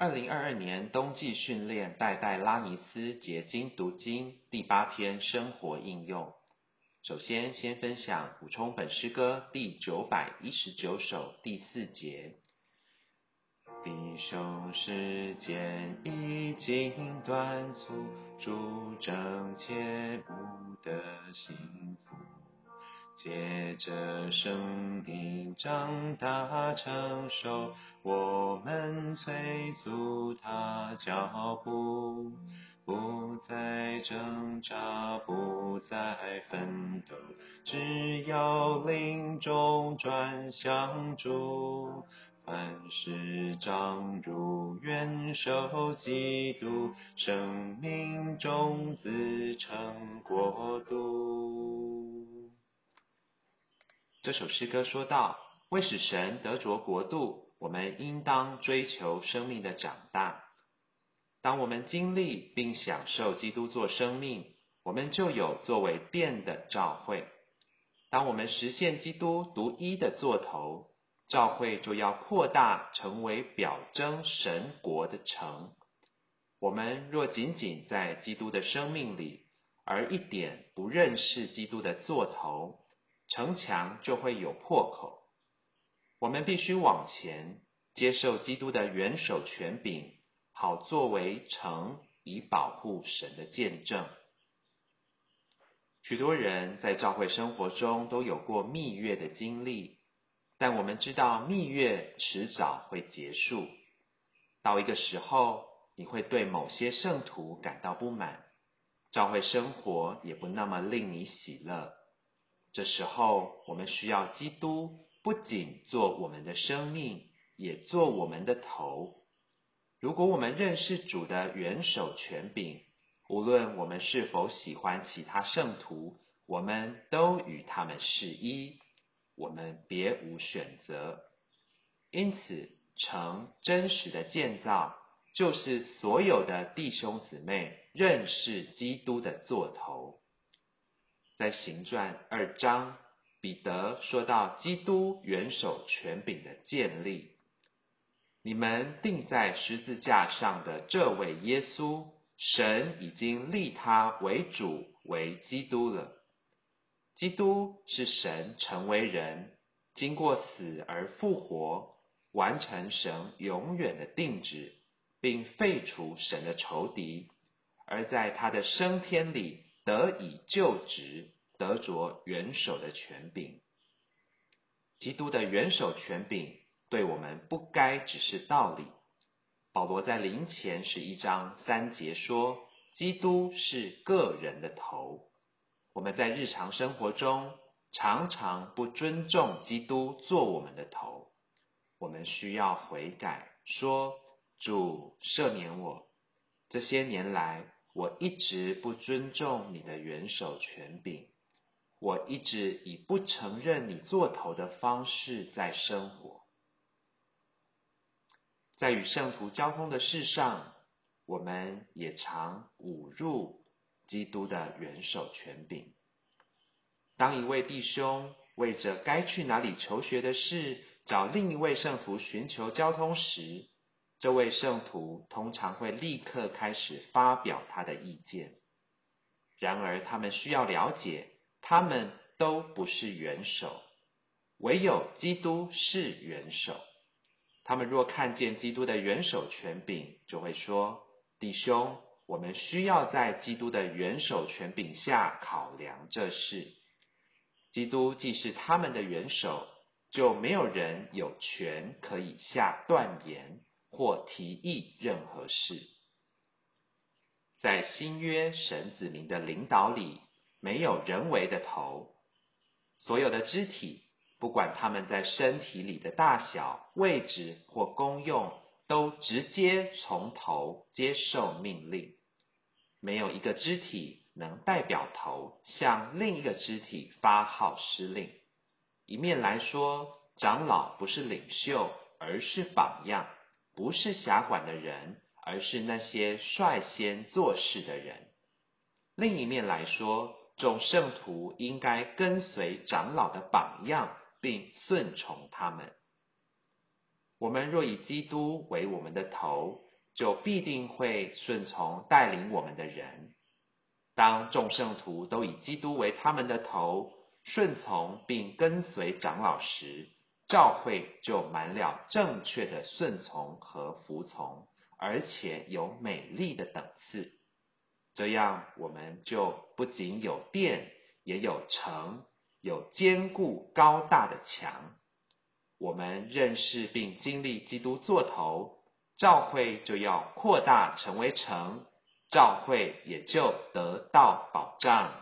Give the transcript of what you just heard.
二零二二年冬季训练代代拉尼斯结晶读经第八篇生活应用。首先，先分享补充本诗歌第九百一十九首第四节。弟兄时间已经断促，主正切不得幸福，借着生命长大成熟，我们催促他脚步，不再挣扎，不再奋斗，只要灵中转向主。凡事长如愿受基督，生命种子成国度。这首诗歌说到，为使神得着国度，我们应当追求生命的长大。当我们经历并享受基督做生命，我们就有作为殿的召会。当我们实现基督独一的座头。教会就要扩大，成为表征神国的城。我们若仅仅在基督的生命里，而一点不认识基督的座头，城墙就会有破口。我们必须往前，接受基督的元首权柄，好作为城，以保护神的见证。许多人在教会生活中都有过蜜月的经历。但我们知道蜜月迟早会结束，到一个时候，你会对某些圣徒感到不满，教会生活也不那么令你喜乐。这时候，我们需要基督不仅做我们的生命，也做我们的头。如果我们认识主的元首权柄，无论我们是否喜欢其他圣徒，我们都与他们是一。我们别无选择，因此成真实的建造，就是所有的弟兄姊妹认识基督的座头。在行传二章，彼得说到基督元首权柄的建立，你们钉在十字架上的这位耶稣，神已经立他为主为基督了。基督是神成为人，经过死而复活，完成神永远的定旨，并废除神的仇敌，而在他的升天里得以就职，得着元首的权柄。基督的元首权柄对我们不该只是道理。保罗在临前十一章三节说：“基督是个人的头。”我们在日常生活中常常不尊重基督做我们的头，我们需要悔改，说主赦免我。这些年来，我一直不尊重你的元首权柄，我一直以不承认你做头的方式在生活。在与圣徒交通的事上，我们也常侮辱。基督的元首权柄。当一位弟兄为着该去哪里求学的事，找另一位圣徒寻求交通时，这位圣徒通常会立刻开始发表他的意见。然而，他们需要了解，他们都不是元首，唯有基督是元首。他们若看见基督的元首权柄，就会说：“弟兄。”我们需要在基督的元首权柄下考量这事。基督既是他们的元首，就没有人有权可以下断言或提议任何事。在新约神子民的领导里，没有人为的头。所有的肢体，不管他们在身体里的大小、位置或功用，都直接从头接受命令。没有一个肢体能代表头向另一个肢体发号施令。一面来说，长老不是领袖，而是榜样；不是辖管的人，而是那些率先做事的人。另一面来说，众圣徒应该跟随长老的榜样，并顺从他们。我们若以基督为我们的头，就必定会顺从带领我们的人。当众圣徒都以基督为他们的头，顺从并跟随长老时，教会就满了正确的顺从和服从，而且有美丽的等次。这样，我们就不仅有殿，也有城，有坚固高大的墙。我们认识并经历基督做头，教会就要扩大成为城，教会也就得到保障。